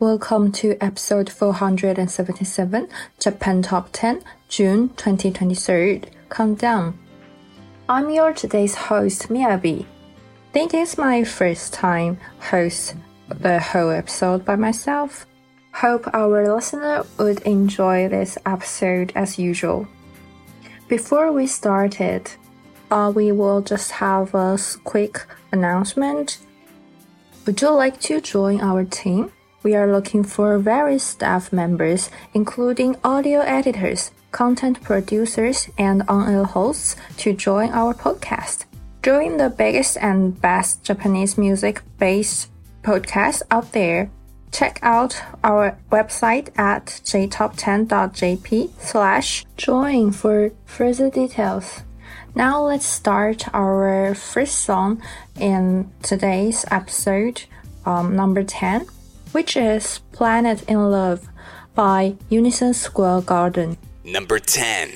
Welcome to episode 477, Japan Top 10, June 2023 countdown. I'm your today's host, Miyabi. This is my first time host the whole episode by myself. Hope our listener would enjoy this episode as usual. Before we started, uh, we will just have a quick announcement. Would you like to join our team? We are looking for various staff members, including audio editors, content producers, and on-air hosts to join our podcast. Join the biggest and best Japanese music-based podcast out there. Check out our website at jtop10.jp slash join for further details. Now let's start our first song in today's episode, um, number 10, which is Planet in Love by Unison Square Garden. Number 10.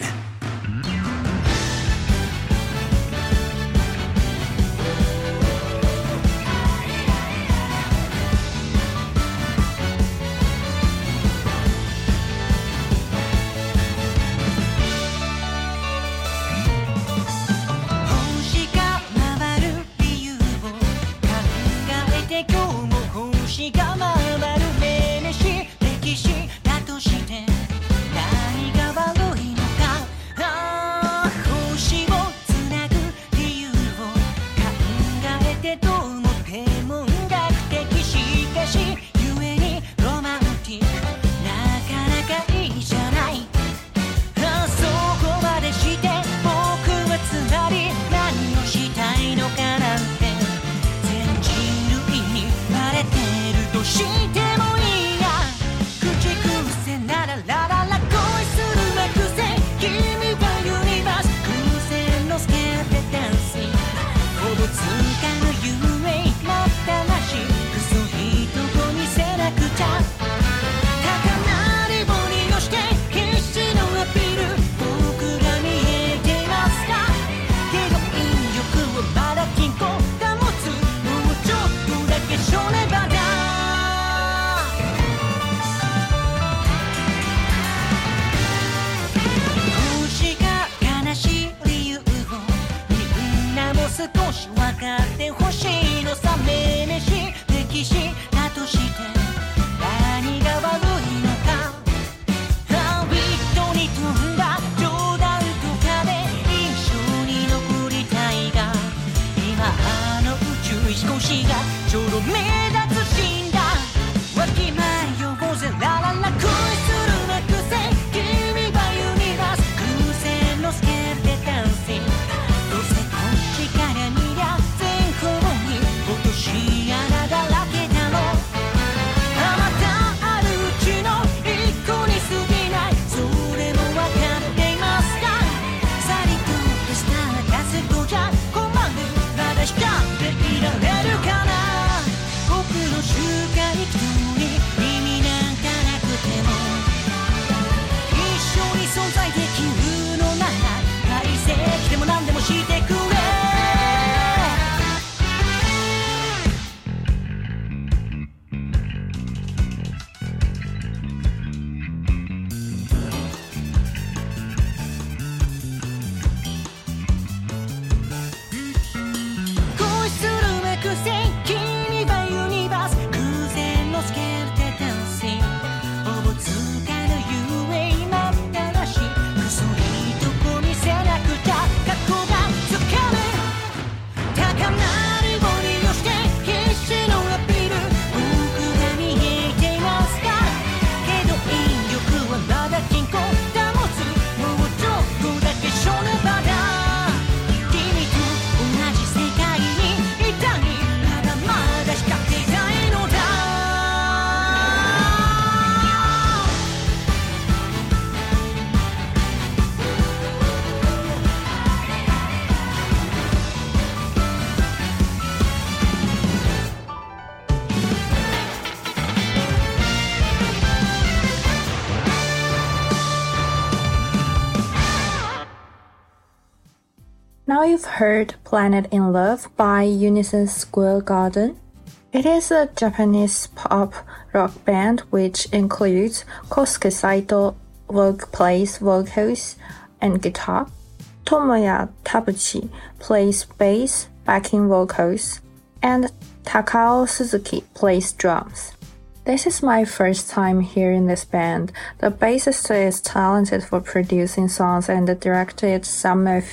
You've heard Planet in Love by Unison Square Garden. It is a Japanese pop rock band which includes Kosuke Saito voc plays vocals and guitar. Tomoya Tabuchi plays bass, backing vocals, and Takao Suzuki plays drums. This is my first time hearing this band. The bassist is talented for producing songs and directed some of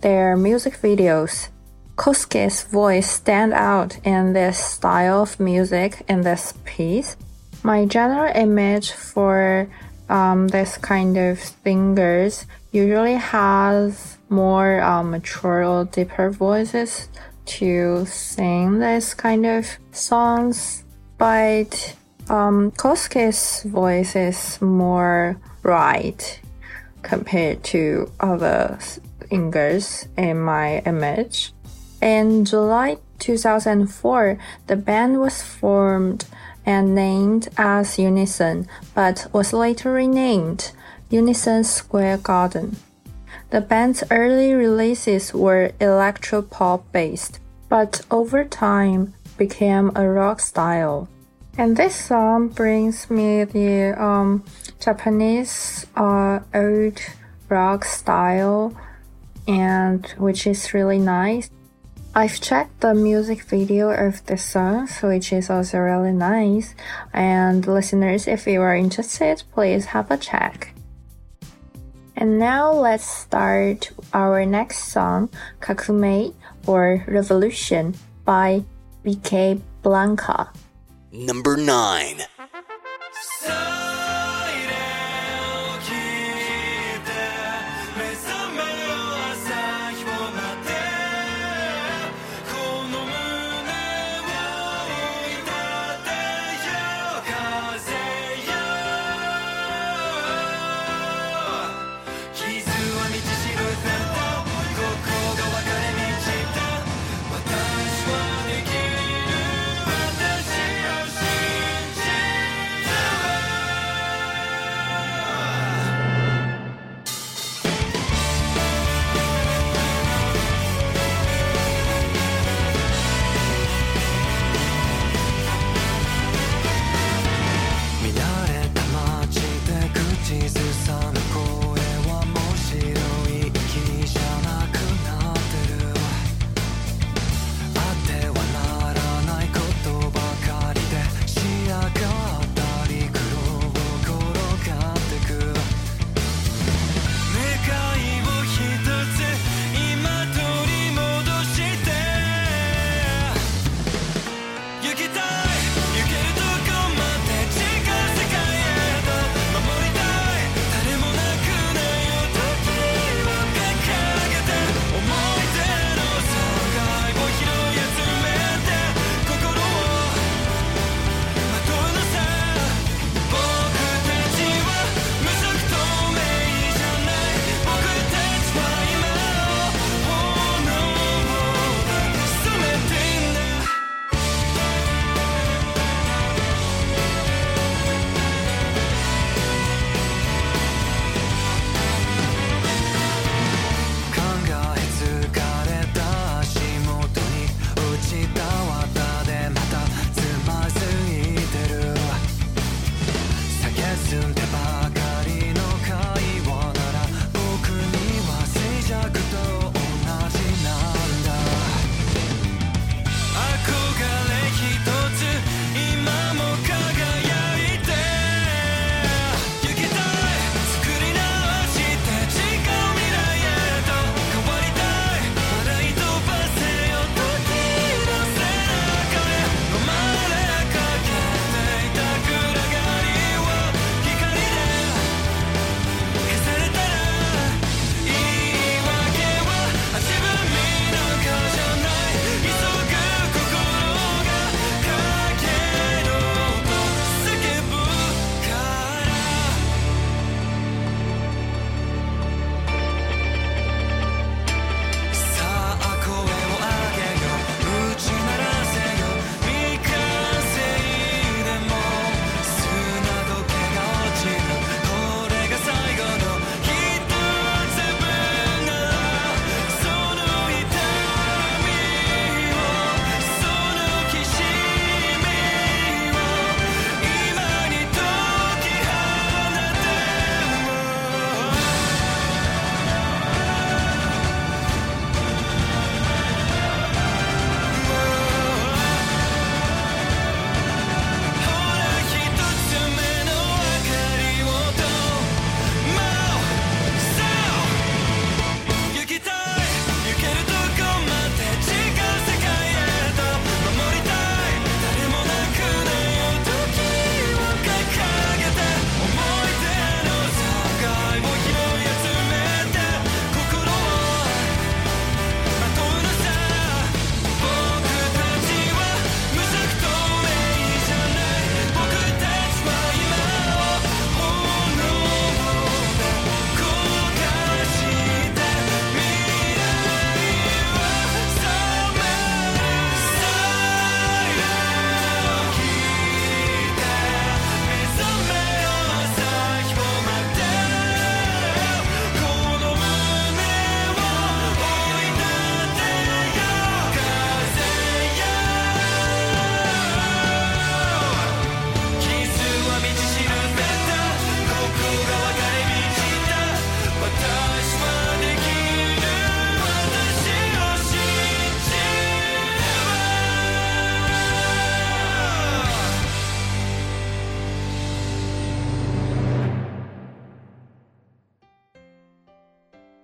their music videos. Kosuke's voice stand out in this style of music in this piece. My general image for um, this kind of singers usually has more um, mature or deeper voices to sing this kind of songs, but um, Kosuke's voice is more bright compared to other singers in my image. In July 2004, the band was formed and named as Unison, but was later renamed Unison Square Garden. The band's early releases were electropop based, but over time became a rock style. And this song brings me the um, Japanese uh, old rock style, and which is really nice. I've checked the music video of the song, which is also really nice. And listeners, if you are interested, please have a check. And now let's start our next song, Kakume or Revolution by BK Blanca. Number 9.「サ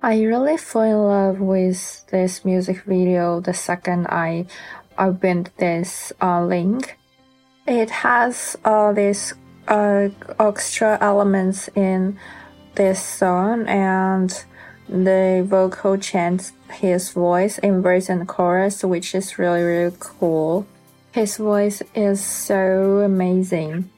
I really fell in love with this music video the second I opened this uh, link. It has all these uh, extra elements in this song and the vocal chants his voice in verse and chorus, which is really, really cool. His voice is so amazing.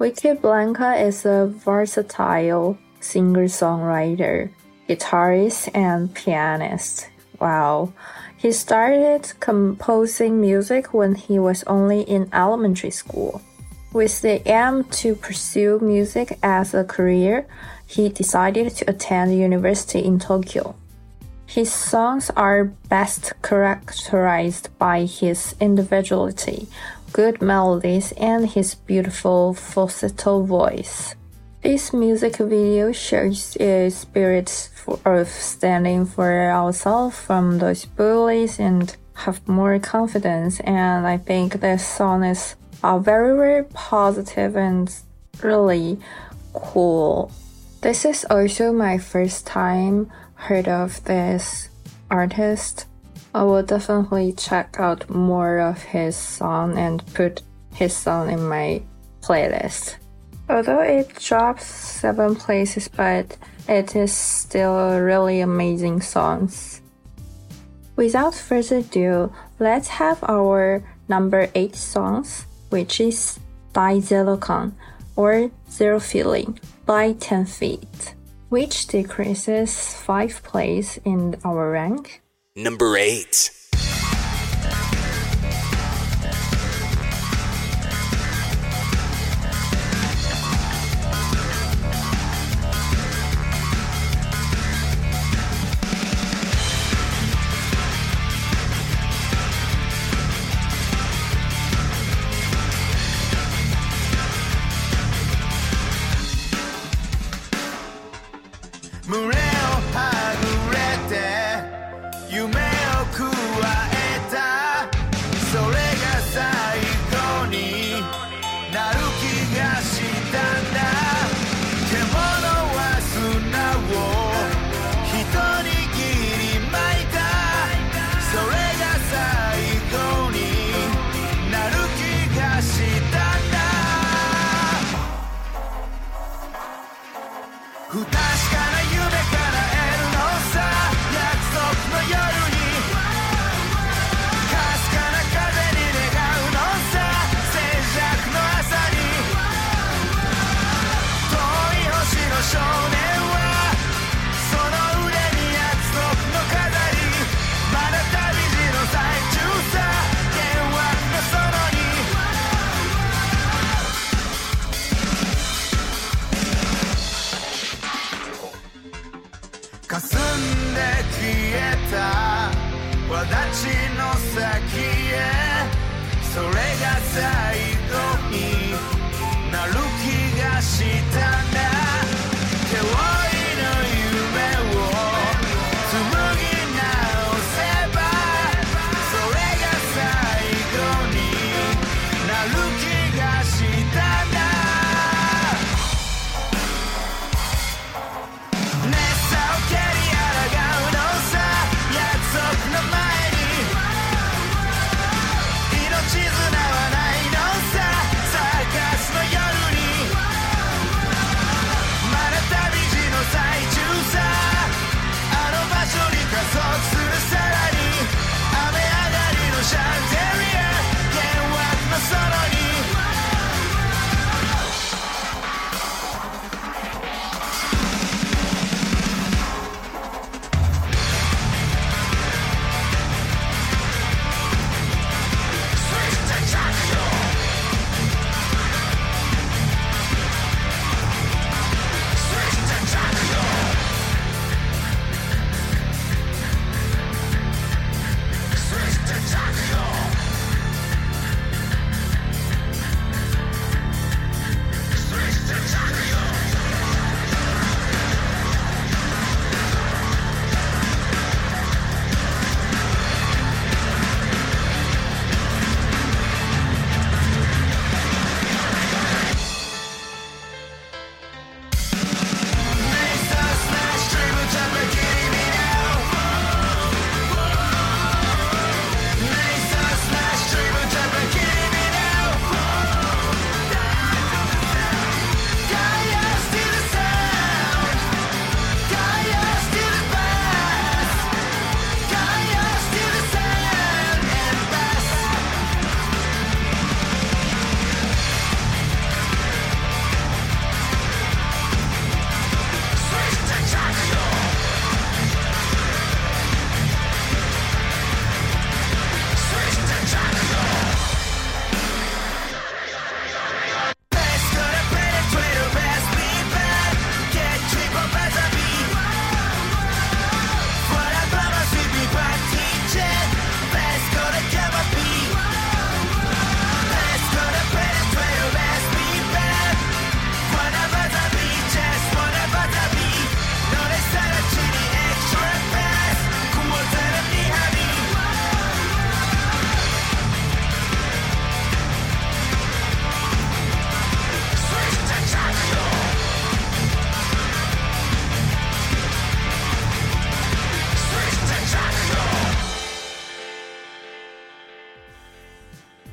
Vickeblanka is a versatile singer songwriter, guitarist, and pianist. Wow. He started composing music when he was only in elementary school. With the aim to pursue music as a career, he decided to attend university in Tokyo. His songs are best characterized by his individuality, good melodies, and his beautiful falsetto voice. This music video shows a spirit of standing for ourselves from those bullies and have more confidence. And I think this song is uh, very, very positive and really cool. This is also my first time heard of this artist. I will definitely check out more of his song and put his song in my playlist. Although it drops seven places, but it is still really amazing songs. Without further ado, let's have our number eight songs, which is Zero Con or Zero Feeling by 10 Feet, which decreases 5 places in our rank. Number 8.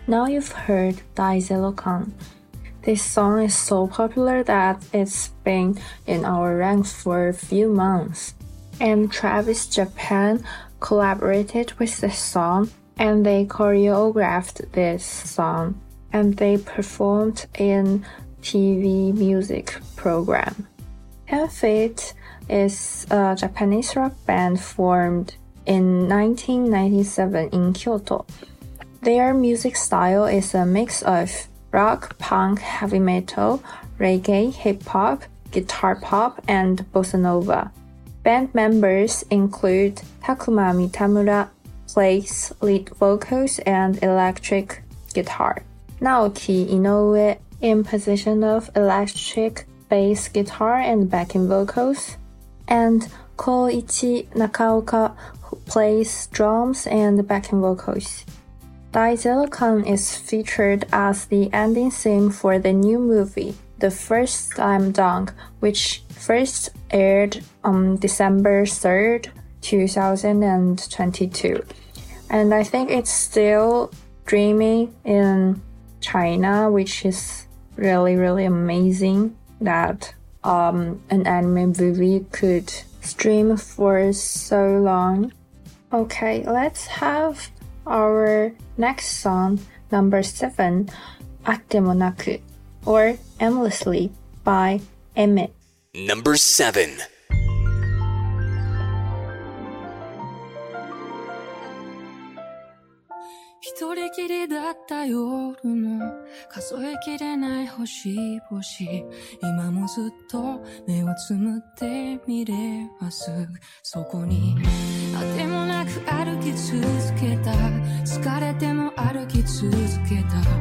Now you've heard Daizerokan. This song is so popular that it's been in our ranks for a few months. And Travis Japan collaborated with this song and they choreographed this song and they performed in TV music program. Fate is a Japanese rock band formed in 1997 in Kyoto. Their music style is a mix of rock, punk, heavy metal, reggae, hip hop, guitar pop, and bossa nova. Band members include Takuma Mitamura, plays lead vocals and electric guitar. Naoki Inoue in position of electric bass guitar and backing vocals, and Koichi Nakaoka who plays drums and backing vocals. Daizerokan is featured as the ending theme for the new movie, The First Slam Dunk, which first aired on December 3rd, 2022. And I think it's still streaming in China, which is really, really amazing that um, an anime movie could stream for so long. Okay, let's have our next song, number seven, Akdemonaku, or Endlessly by Emmett. Number 7. 一人きりだった夜も数えきれない星々今もずっと目をつむって見ればすぐそこにあてもなく歩き続 Get up.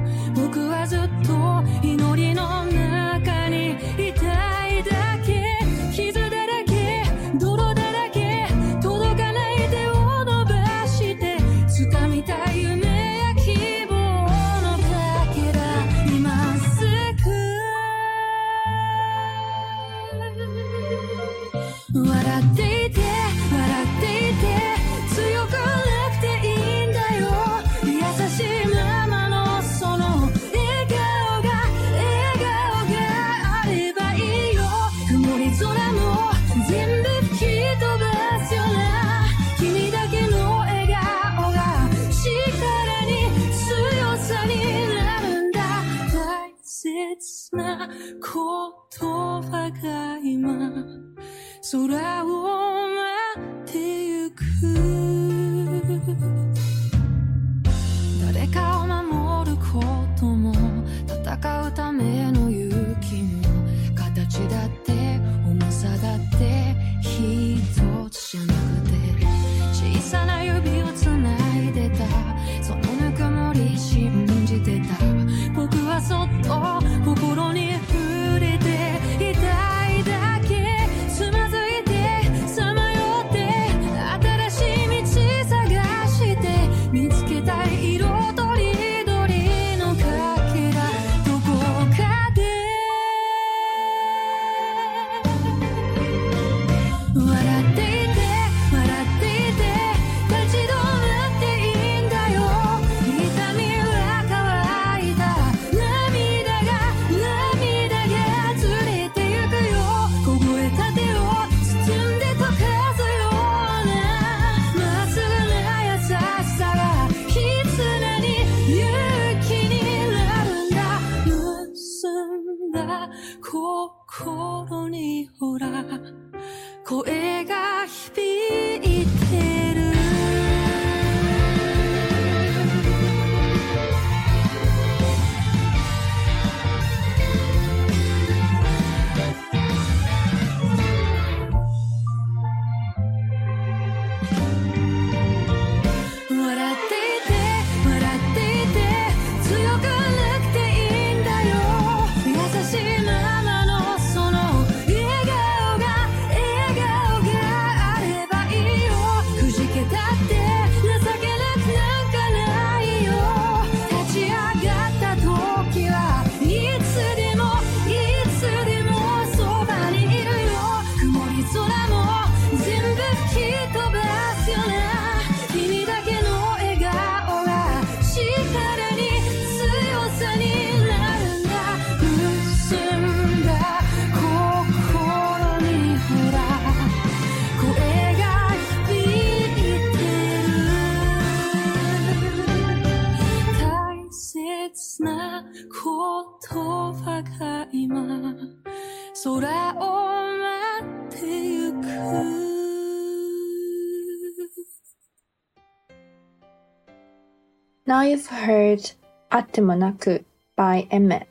You've heard Atemonaku by Aimer.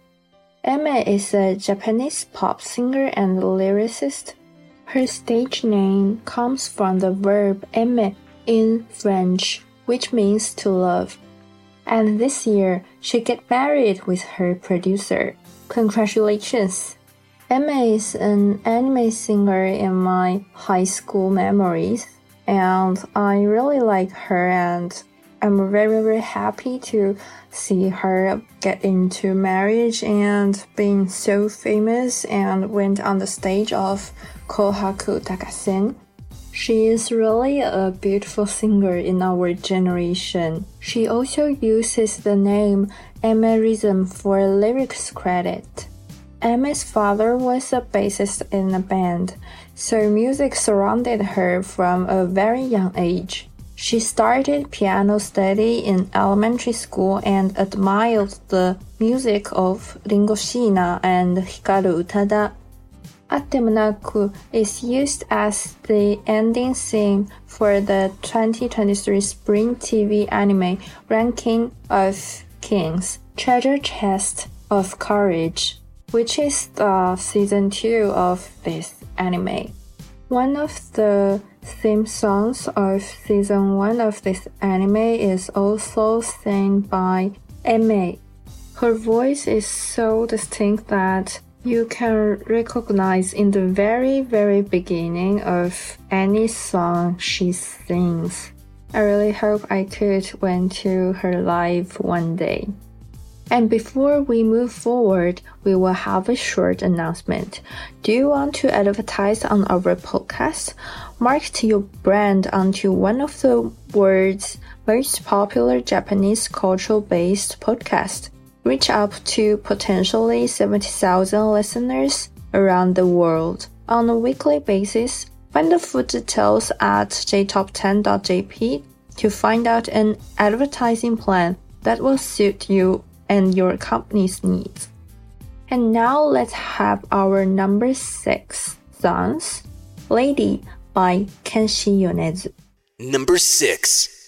Aimer is a Japanese pop singer and lyricist. Her stage name comes from the verb aimer in French, which means to love. And this year, she got married with her producer. Congratulations! Aimer is an anime singer in my high school memories, and I really like her and I'm very very happy to see her get into marriage and being so famous and went on the stage of Kohaku Uta Gassen. She is really a beautiful singer in our generation. She also uses the name aimerrhythm for lyrics credit. Aimer's father was a bassist in a band, so music surrounded her from a very young age. She started piano study in elementary school and admired the music of Ringo Sheena and Hikaru Utada. Atemonaku is used as the ending theme for the 2023 Spring TV anime Ranking of Kings Treasure Chest of Courage, which is the season 2 of this anime. One of the theme songs of season 1 of this anime is also sung by Aimer. Her voice is so distinct that you can recognize in the very, very beginning of any song she sings. I really hope I could went to her live one day. And before we move forward, we will have a short announcement. Do you want to advertise on our podcast? Market your brand onto one of the world's most popular Japanese cultural based podcasts. Reach up to potentially 70,000 listeners around the world. On a weekly basis, find the full details at jtop10.jp to find out an advertising plan that will suit you and your company's needs. And now let's have our number six songs, Lady by Kenshi Yonezu. Number 6.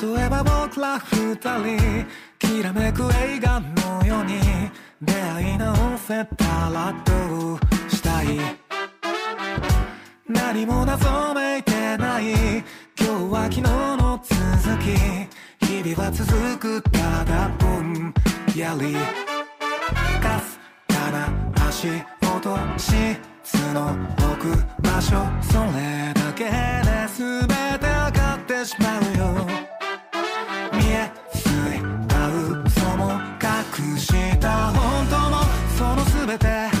例えば僕ら二人きらめく映画のように 出会い直せたらどうしたい。何も謎めいてない。今日は昨日の続き。日々は続くただぼんやり。かすかな足音質の置く場所。それだけで全て上がってしまうよ。with that.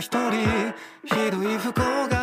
一人ひどい不幸が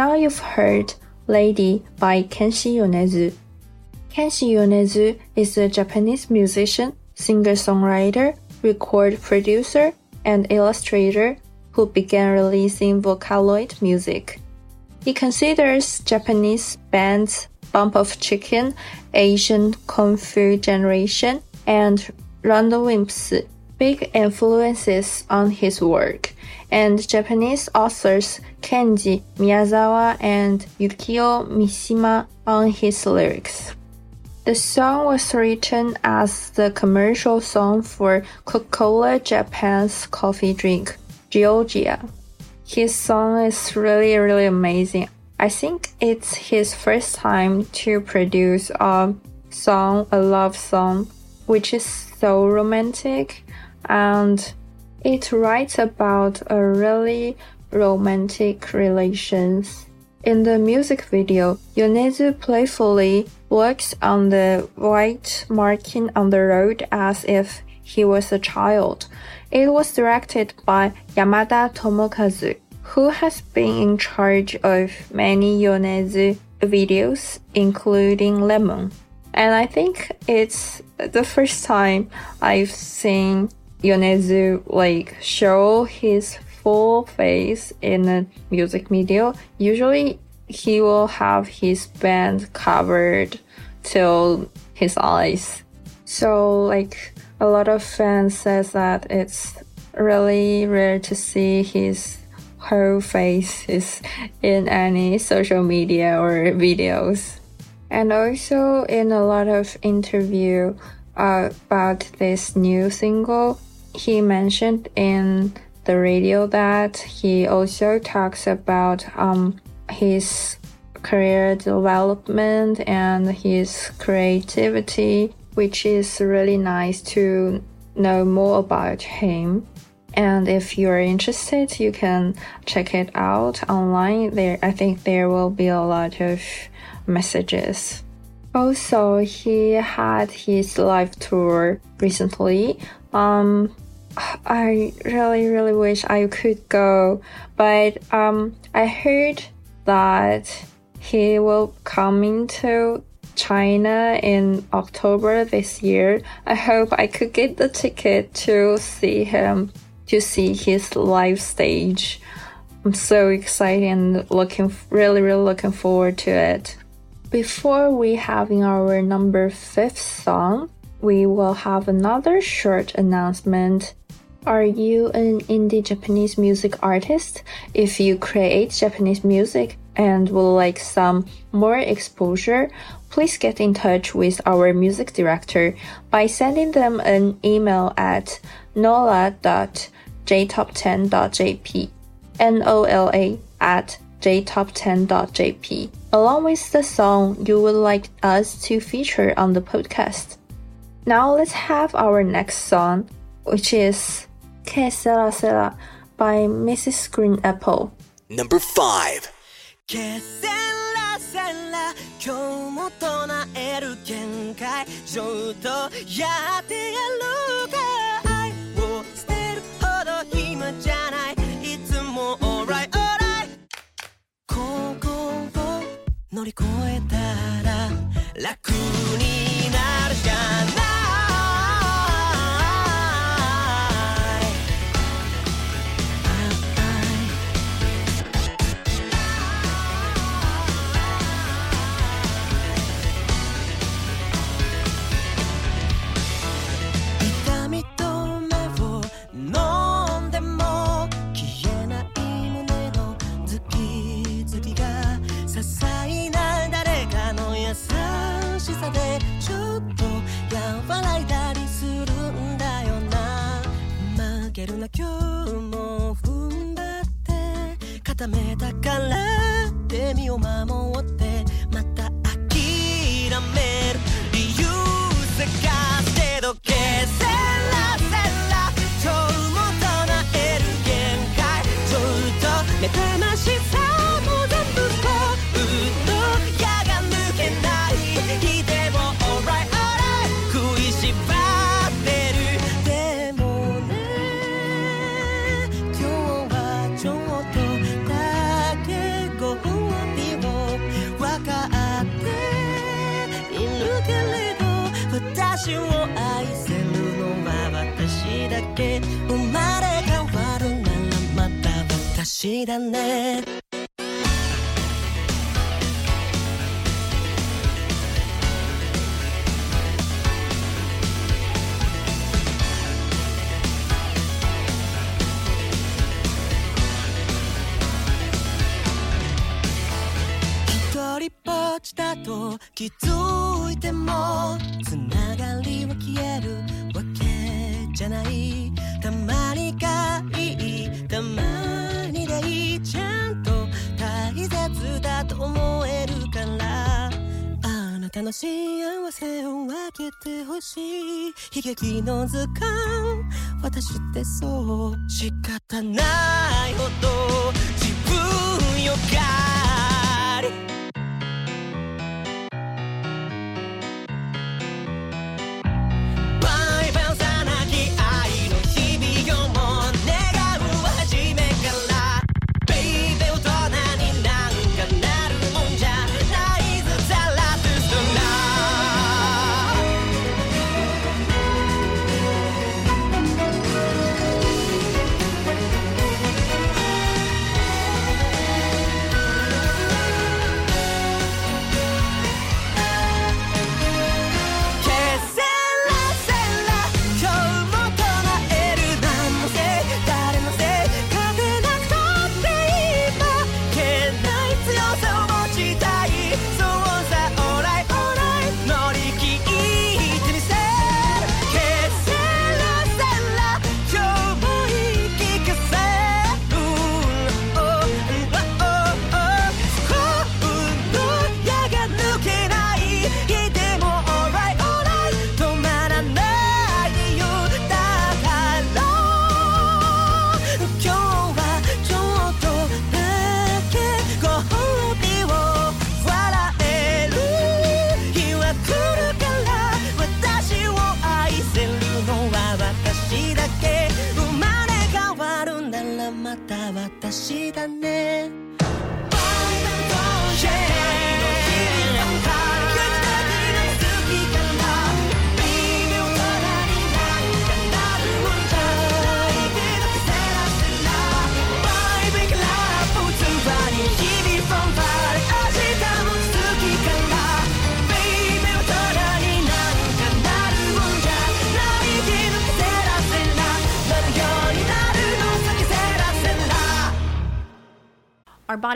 Now you've heard Lady by Kenshi Yonezu. Kenshi Yonezu is a Japanese musician, singer-songwriter, record producer, and illustrator who began releasing Vocaloid music. He considers Japanese bands Bump of Chicken, Asian Kung Fu Generation, and RADWIMPS big influences on his work, and Japanese authors Kenji Miyazawa and Yukio Mishima on his lyrics. The song was written as the commercial song for Coca-Cola Japan's coffee drink, Georgia. His song is really, really amazing. I think it's his first time to produce a song, a love song, which is so romantic and it writes about a really romantic relations. In the music video, Yonezu playfully walks on the white marking on the road as if he was a child. It was directed by Yamada Tomokazu, who has been in charge of many Yonezu videos, including Lemon. And I think it's the first time I've seen Yonezu like show his full face in a music video. Usually he will have his band covered till his eyes. So like a lot of fans says that it's really rare to see his whole face is in any social media or videos. And also in a lot of interview uh, about this new single, he mentioned in the radio that he also talks about um, his career development and his creativity, which is really nice to know more about him. And if you're interested, you can check it out online. There, I think there will be a lot of messages. Also, he had his live tour recently. Um, I really, really wish I could go, but um, I heard that he will come into China in October this year. I hope I could get the ticket to see him, to see his live stage. I'm so excited and looking, really, really looking forward to it. Before we having our number fifth song, we will have another short announcement. Are you an indie Japanese music artist? If you create Japanese music and would like some more exposure, please get in touch with our music director by sending them an email at nola.jtop10.jp. N-O-L-A at jtop10.jp, along with the song you would like us to feature on the podcast. Now let's have our next song, which is Que Sera Sera by Mrs. Green Apple. Number 5. けせらせら今日も唱える限界ちょっとやってやるか愛を捨てるほど暇じゃないいつも alright alright ここを乗り越えたら楽になるじゃない 劇の図鑑。私ってそう。仕方ないほど。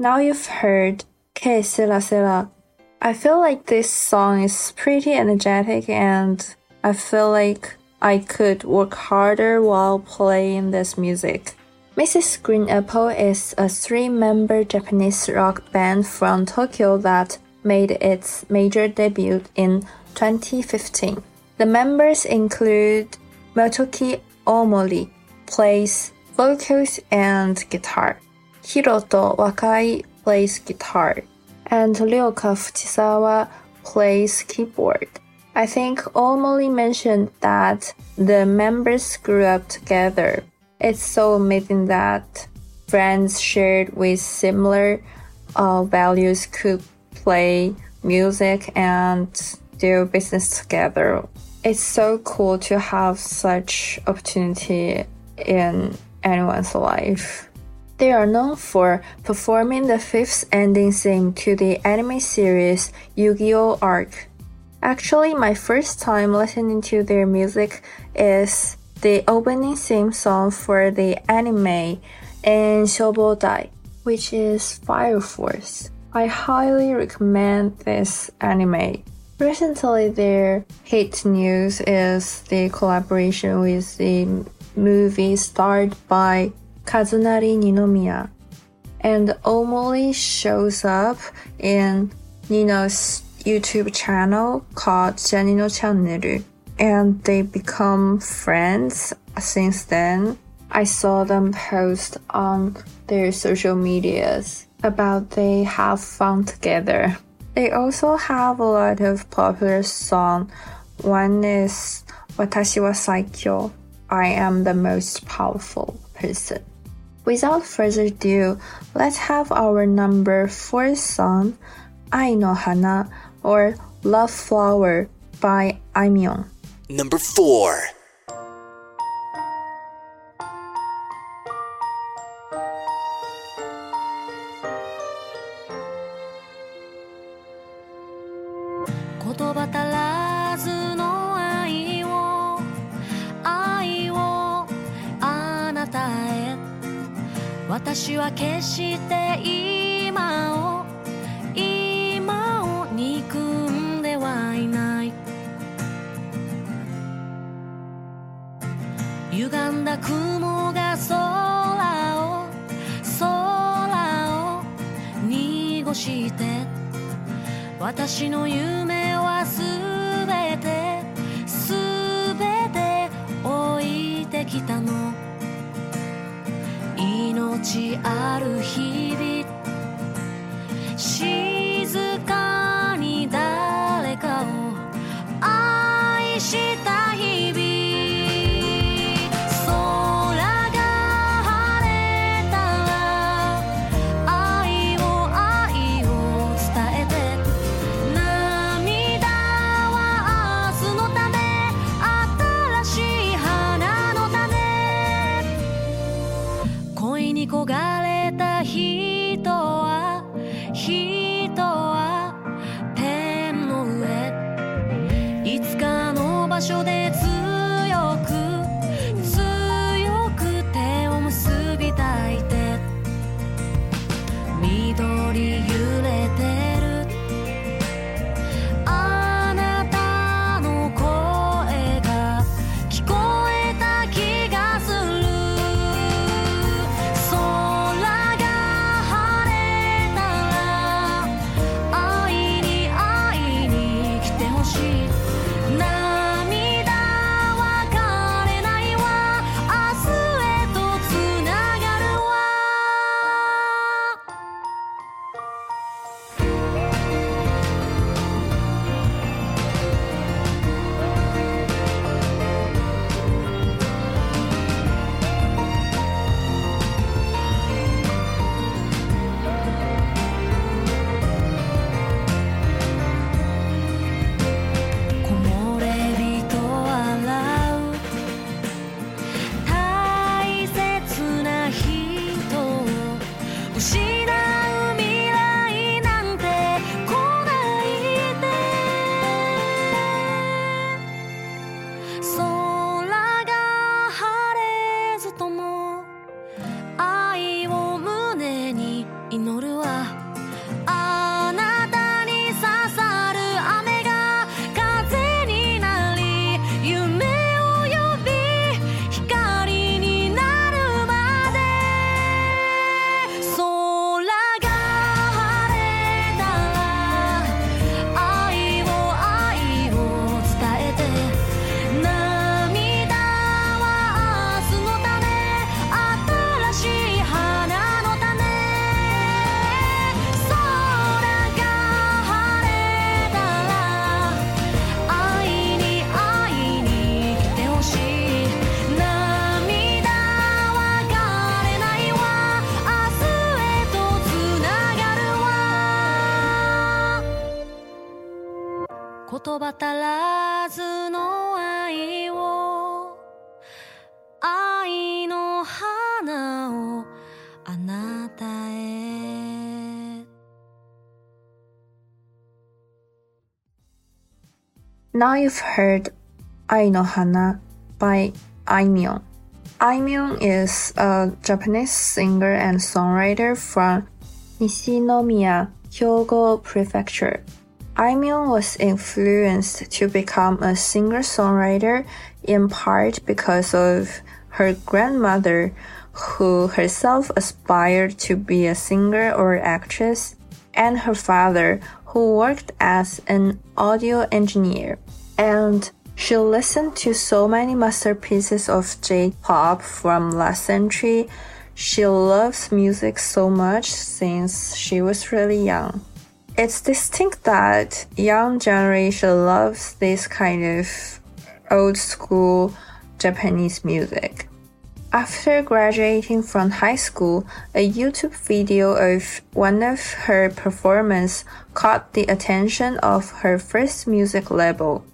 Now you've heard Que Sela Sela. I feel like this song is pretty energetic and I feel like I could work harder while playing this music. Mrs. Green Apple is a three member Japanese rock band from Tokyo that made its major debut in 2015. The members include Motoki Omori, plays vocals and guitar. Hiroto Wakai plays guitar, and Ryoka Fujisawa plays keyboard. I think Omori mentioned that the members grew up together. It's so amazing that friends shared with similar uh, values could play music and do business together. It's so cool to have such opportunity in anyone's life. They are known for performing the fifth ending theme to the anime series Yu-Gi-Oh! Arc. Actually, my first time listening to their music is the opening theme song for the anime in Shobodai, which is Fire Force. I highly recommend this anime. Recently, their hit news is the collaboration with the movie starred by Kazunari Ninomiya. And Omori shows up in Nino's YouTube channel called Janino Channel. And they become friends since then. I saw them post on their social medias about they have fun together. They also have a lot of popular songs. One is Watashi wa Saikyo, I am the most powerful person. Without further ado, let's have our number four song, Ai no Hana or Love Flower by Aimyon. Number 4. 葉足らずの愛を愛の花をあなたへ「Now you've heard by あいみょん Aimyon is a Japanese singer and songwriter from Nishinomiya, Hyogo Prefecture. Aimyon was influenced to become a singer-songwriter in part because of her grandmother, who herself aspired to be a singer or actress, and her father, who worked as an audio engineer. And she listened to so many masterpieces of J pop from last century. She loves music so much since she was really young it's distinct that young generation loves this kind of old school Japanese music. After graduating from high school, a YouTube video of one of her performance caught the attention of her first music label.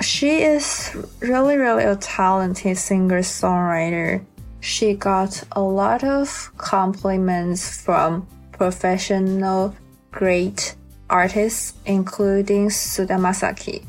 She is really really a talented singer-songwriter. She got a lot of compliments from professional great artists, including Suda Masaki.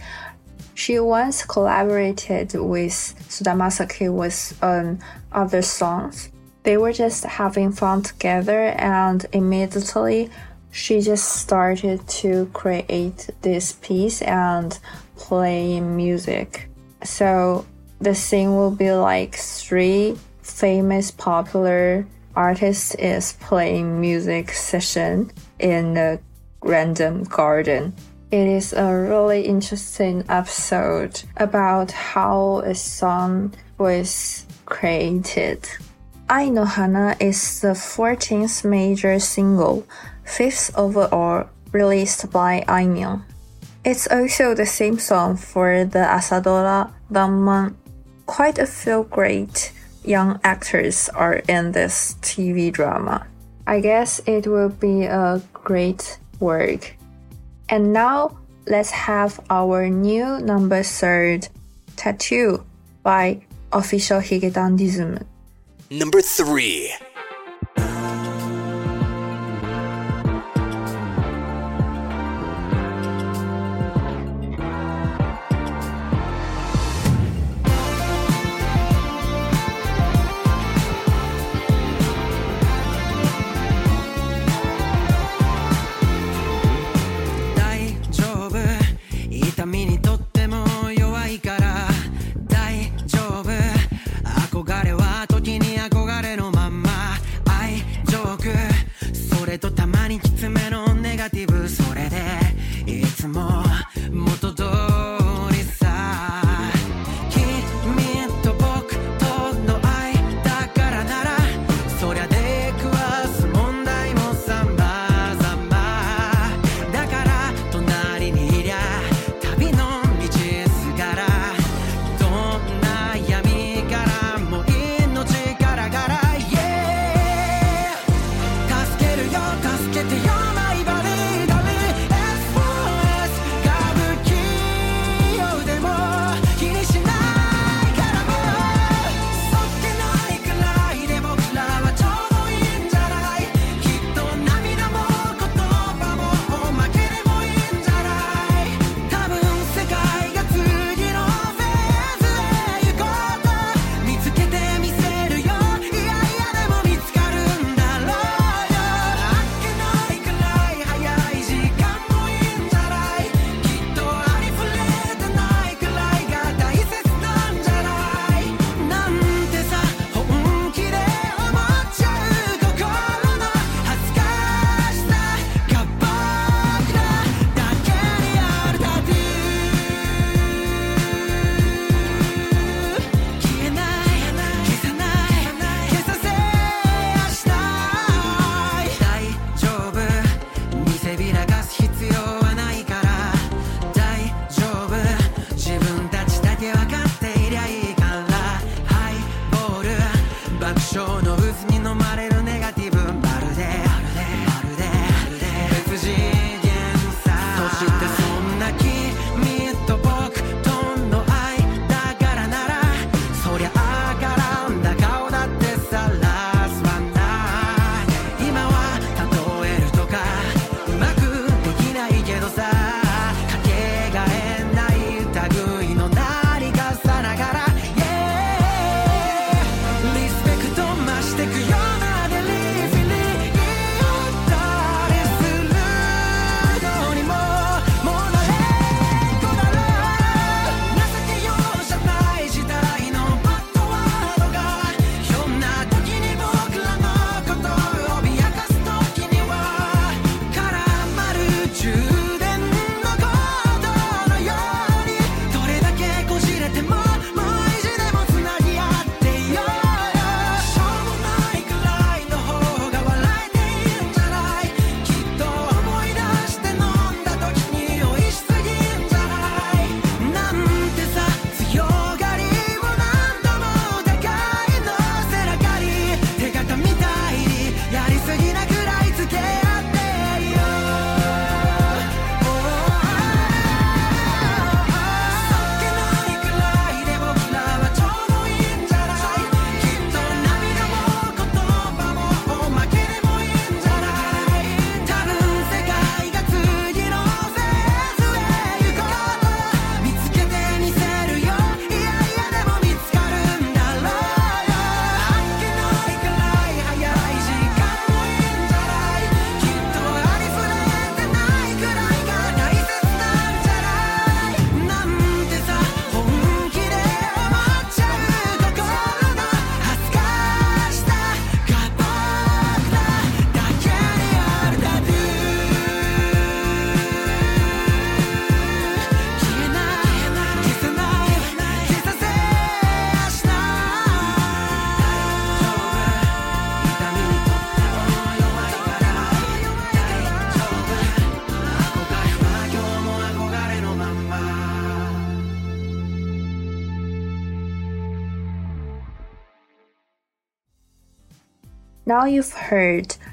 She once collaborated with Suda Masaki with um, other songs. They were just having fun together, and immediately she just started to create this piece and play music. So the scene will be like three famous popular artists is playing music session in the Random Garden. It is a really interesting episode about how a song was created. Ai no Hana is the 14th major single, 5th overall, released by Aimyon. It's also the same song for the Asadora Ranman. Quite a few great young actors are in this TV drama. I guess it will be a great work. And now let's have our new number third tattoo by official Hige Dandism. Number three.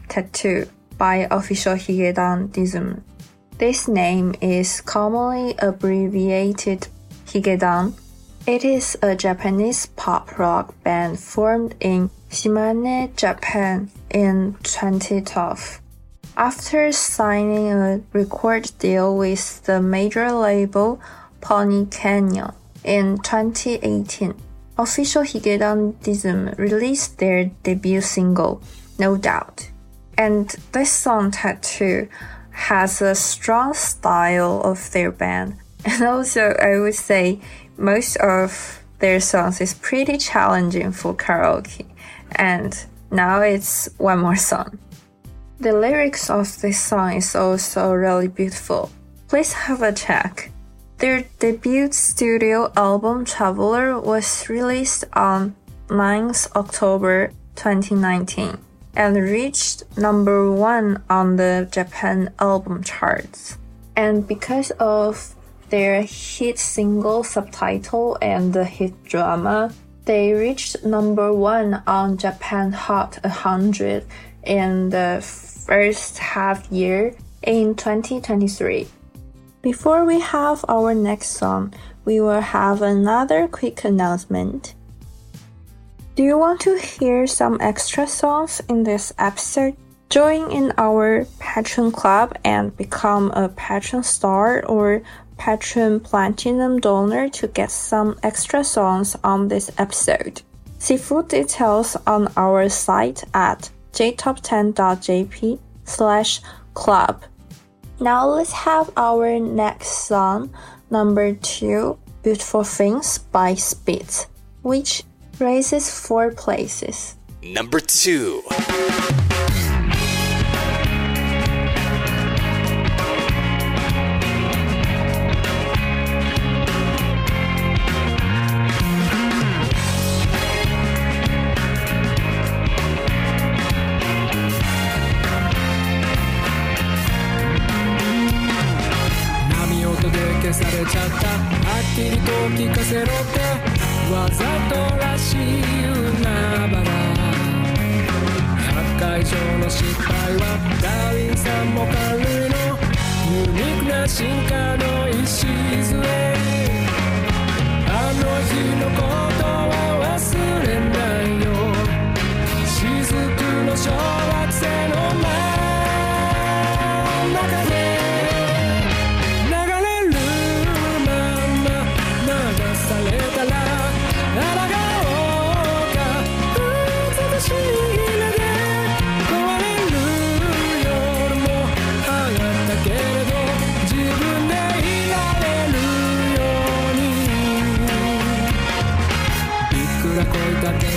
Tattoo by official Hige Dandism. This name is commonly abbreviated Higedan. It is a Japanese pop rock band formed in Shimane, Japan in 2012. After signing a record deal with the major label Pony Canyon in 2018, official Hige Dandism released their debut single, No Doubt. And this song Tattoo has a strong style of their band. And also, I would say most of their songs is pretty challenging for karaoke. And now it's one more song. The lyrics of this song is also really beautiful. Please have a check. Their debut studio album Traveler was released on 9th October 2019 and reached number 1 on the Japan album charts. And because of their hit single subtitle and the hit drama, they reached number 1 on Japan Hot 100 in the first half year in 2023. Before we have our next song, we will have another quick announcement. Do you want to hear some extra songs in this episode? Join in our Patreon Club and become a Patron Star or Patron Platinum donor to get some extra songs on this episode. See full details on our site at jtop10.jp slash club. Now let's have our next song, number two, Beautiful Things by Spitz, which raises four places. Number two. ちゃった。はっきりと聞かせろって。わざとらしい海原。100回以上の失敗は。ダーウィンさんも軽いの。ユニークな進化の礎。あの日のことは忘れないよ。雫の小惑星の真ん中で。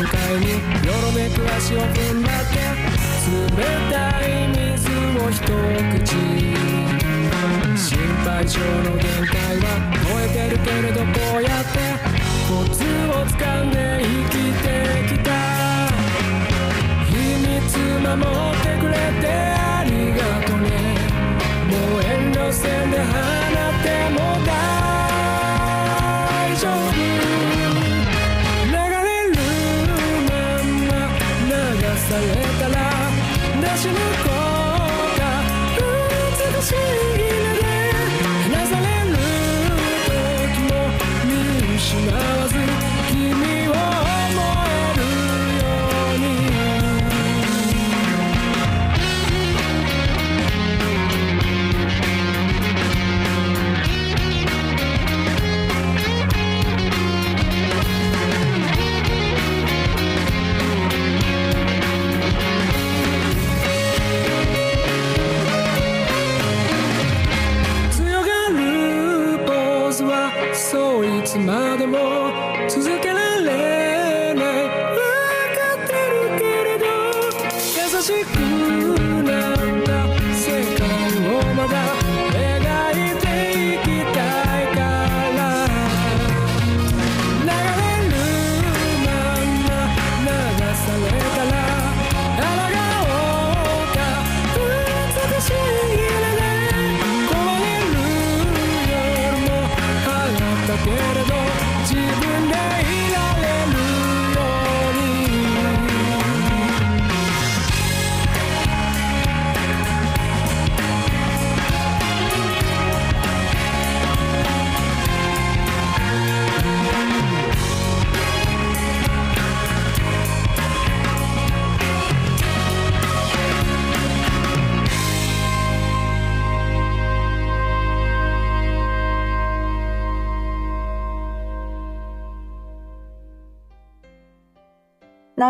限界によろめく足を踏んだって冷たい水を一口。心配性の限界は超えてるけれどこうやってコツをつかんで生きてきた。秘密守ってくれてありがとうね。もう遠慮せんで放っても大丈夫。流されたら出し抜こう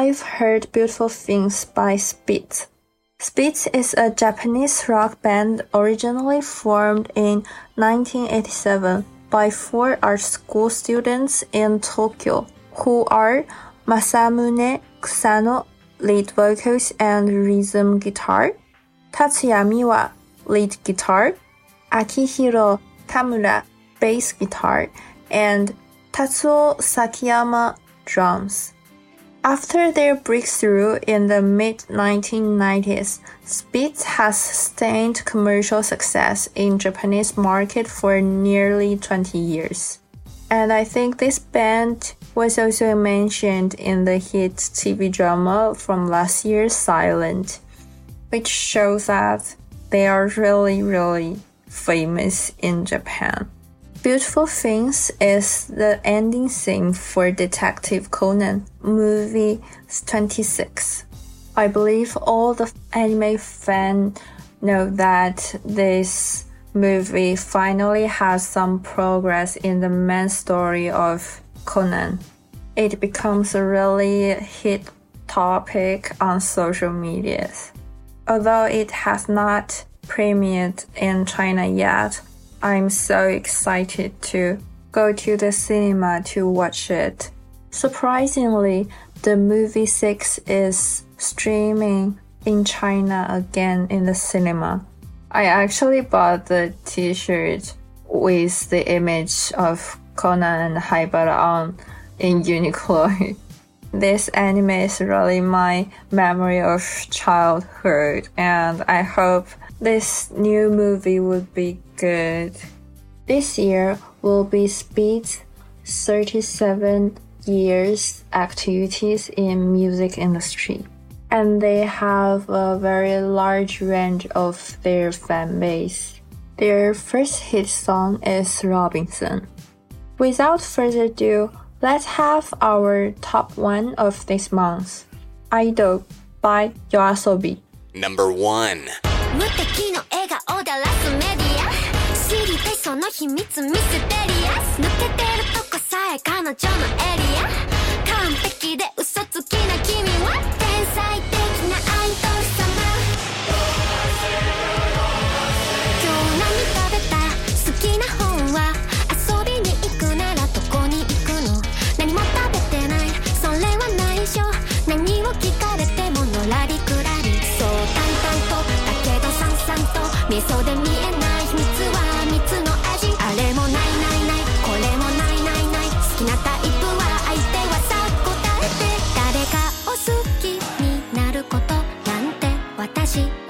You've heard Beautiful Things by Spitz. Spitz is a Japanese rock band originally formed in 1987 by four art school students in Tokyo who are Masamune Kusano, lead vocals and rhythm guitar, Tetsuya Miwa, lead guitar, Akihiro Tamura, bass guitar, and Tatsuo Sakiyama, drums. After their breakthrough in the mid 1990s, Spitz has sustained commercial success in Japanese market for nearly 20 years. And I think this band was also mentioned in the hit TV drama from last year, Silent, which shows that they are really, really famous in Japan. Beautiful Things is the ending theme for Detective Conan movie 26. I believe all the anime fans know that this movie finally has some progress in the main story of Conan. It becomes a really hit topic on social medias. Although it has not premiered in China yet, I'm so excited to go to the cinema to watch it. Surprisingly, the movie 6 is streaming in China again in the cinema. I actually bought the t-shirt with the image of Conan and Haibara on in Uniqlo. this anime is really my memory of childhood and I hope this new movie would be good. This year will be Spitz's 37 years activities in music industry. And they have a very large range of their fan base. Their first hit song is Robinson. Without further ado, let's have our top one of this month. Idol by Yoasobi. Number 1. その秘密ミステリアス抜けてるとこさえ彼女のエリア。完璧で嘘つきな君は天才起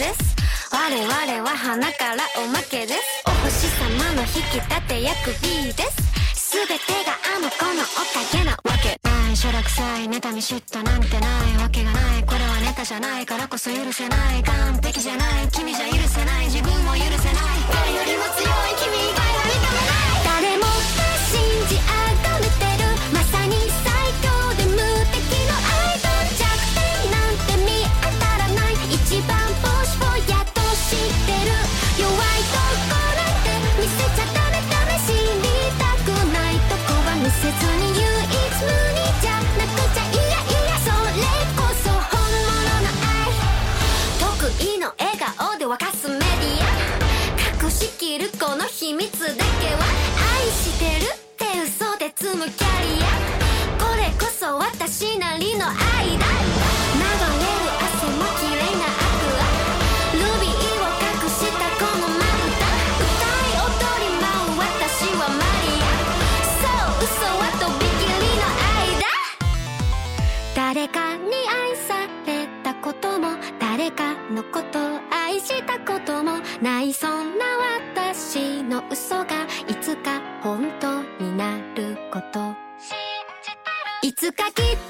です。我々は花からおまけです。お星様の引き立て役 B です。全てがあの子のおかげなわけ。ないしょらくさい妬み嫉妬なんてないわけがない。これはネタじゃないからこそ許せない。完璧じゃない。君じゃ許せない。自分も許せない。誰よりも強い君以外は認めない。誰もが信じ沸かすメディア隠しきるこの秘密だけは愛してるって嘘で積むキャリアこれこそ私なりの愛だ流れる汗も綺麗なアクアルビーを隠したこのまぶた歌い踊り舞う私はマリアそう嘘はとびきりの愛だ誰かに愛されたことも誰かのこと愛したこともない。そんな私の嘘がいつか本当になること。いつかきっと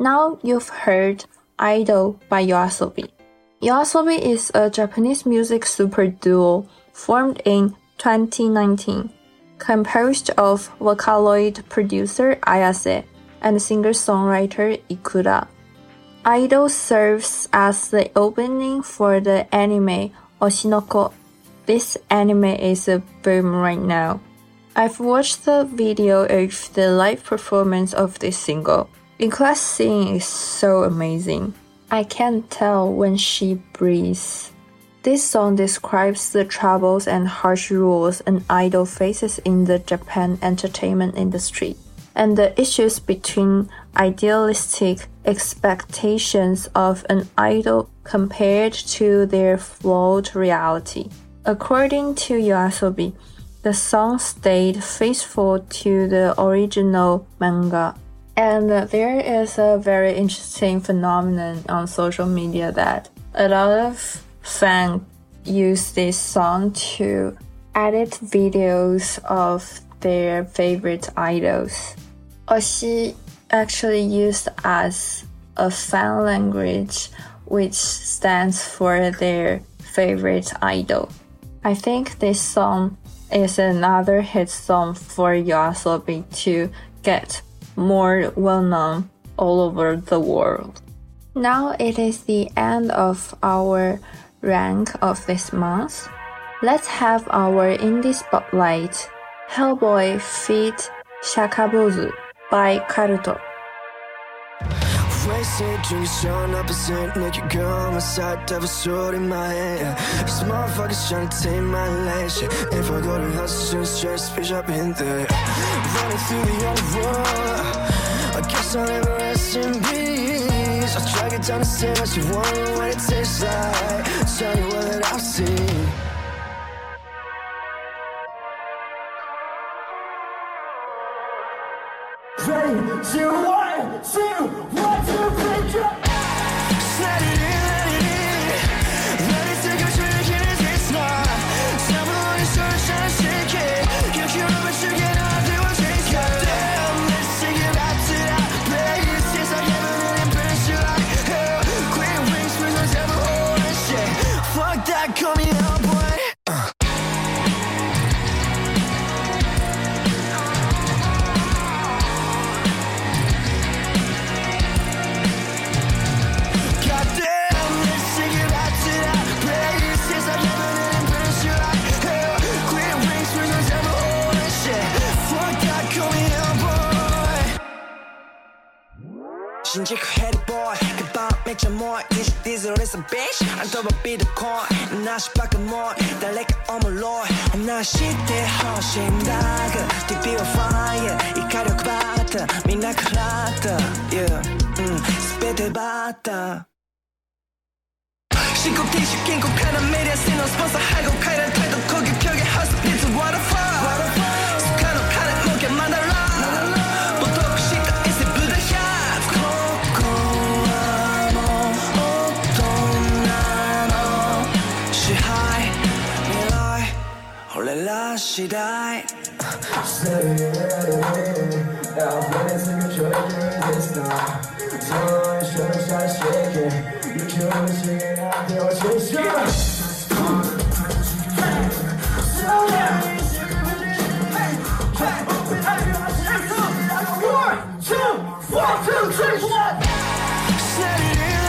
Now you've heard Idol by Yoasobi. Yoasobi is a Japanese music super duo formed in 2019, composed of Vocaloid producer Ayase and singer-songwriter Ikura. Idol serves as the opening for the anime Oshinoko. This anime is a boom right now. I've watched the video of the live performance of this single. Ikura's singing is so amazing. I can't tell when she breathes. This song describes the troubles and harsh rules an idol faces in the Japan entertainment industry and the issues between idealistic expectations of an idol compared to their flawed reality. According to Yoasobi, the song stayed faithful to the original manga. And there is a very interesting phenomenon on social media that a lot of fans use this song to edit videos of their favorite idols. Oshi actually used as a fan language which stands for their favorite idol. I think this song is another hit song for Yoasobi to get more well known all over the world. Now it is the end of our rank of this month. Let's have our indie spotlight Hellboy feat Shakabozu by Karuto. Wasted drinking, showing up percent naked girl on my side, devil sword in my hand. These motherfuckers trying to take my. Shit. If I go to hell, soon stress, bitch, I've been there. Running through the underworld. I guess I'll never rest in peace. I drag it down the stairs, you wonder what it tastes like. Tell you what I've seen. Ready, two, one, two, one, った申告停止原告からメディア性のスポンサー背後変えられたいと攻撃狂言ハウスリッツワーターファー should I? Steady, I'll play this like a treasure this time. time, sure start shaking. You killing me, shaking out there with your shit. Set it in.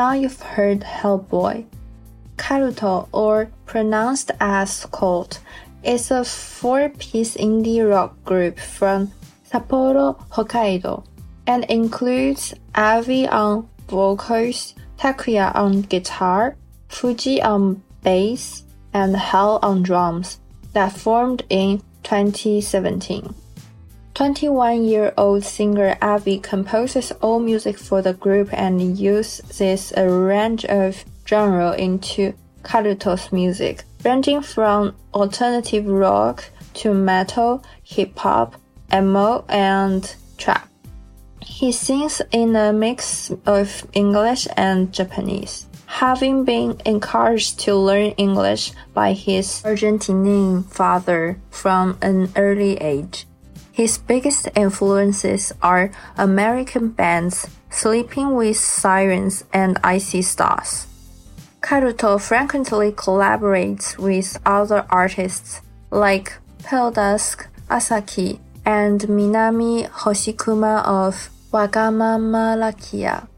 Now you've heard Hellboy. Karuto, or pronounced as Colt, is a four-piece indie rock group from Sapporo, Hokkaido, and includes Avi on vocals, Takuya on guitar, Fuji on bass, and Hell on drums that formed in 2017. 21 year old singer Avi composes all music for the group and uses a uh, range of genres into Karuto's music, ranging from alternative rock to metal, hip hop, emo, and trap. He sings in a mix of English and Japanese, having been encouraged to learn English by his Argentinian father from an early age. His biggest influences are American bands Sleeping with Sirens and I See Stars. Karuto frequently collaborates with other artists like Pale Dusk, Asaki, and Minami Hoshikuma of Wagamama Rakia.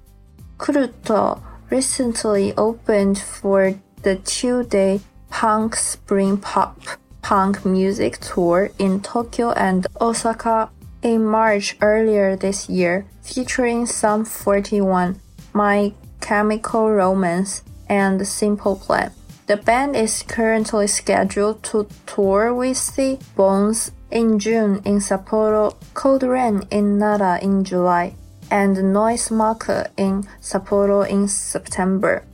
Karuto recently opened for the two-day punk spring pop punk music tour in Tokyo and Osaka in March earlier this year, featuring Sum 41, My Chemical Romance, and Simple Plan. The band is currently scheduled to tour with the Bones in June in Sapporo, coldrain in Nara in July, and NOISEMAKER in Sapporo in September.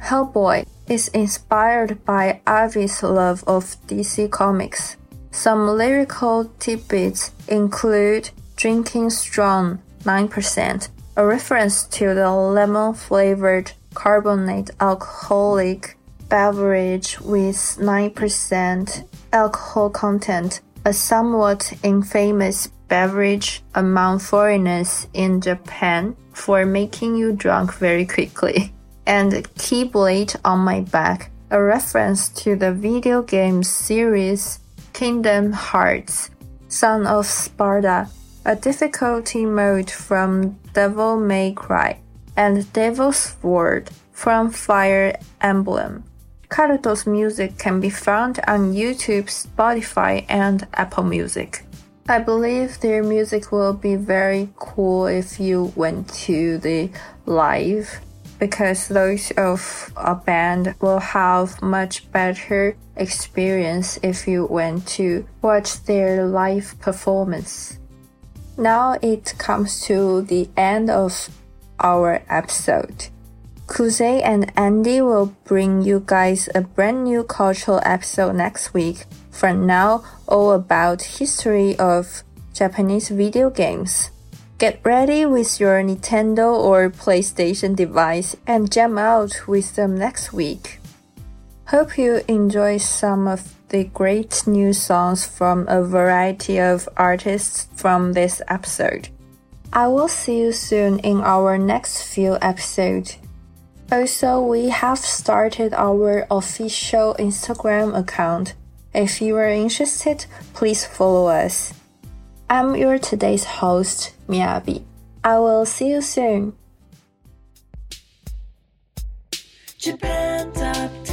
Hellboy is inspired by Ivy's love of DC Comics. Some lyrical tidbits include Drinking Strong 9%, a reference to the lemon flavored carbonate alcoholic beverage with 9% alcohol content, a somewhat infamous beverage among foreigners in Japan for making you drunk very quickly. And Keyblade on My Back, a reference to the video game series Kingdom Hearts, Son of Sparda, a difficulty mode from Devil May Cry, and Devil's Sword from Fire Emblem. Karuto's music can be found on YouTube, Spotify, and Apple Music. I believe their music will be very cool if you went to the live because those of a band will have much better experience if you went to watch their live performance. Now it comes to the end of our episode. Kuze and Andy will bring you guys a brand new cultural episode next week. For now, all about history of Japanese video games. Get ready with your Nintendo or PlayStation device and jam out with them next week. Hope you enjoy some of the great new songs from a variety of artists from this episode. I will see you soon in our next few episodes. Also, we have started our official Instagram account. If you are interested, please follow us. I'm your today's host, Miyabi. I will see you soon. Japan Top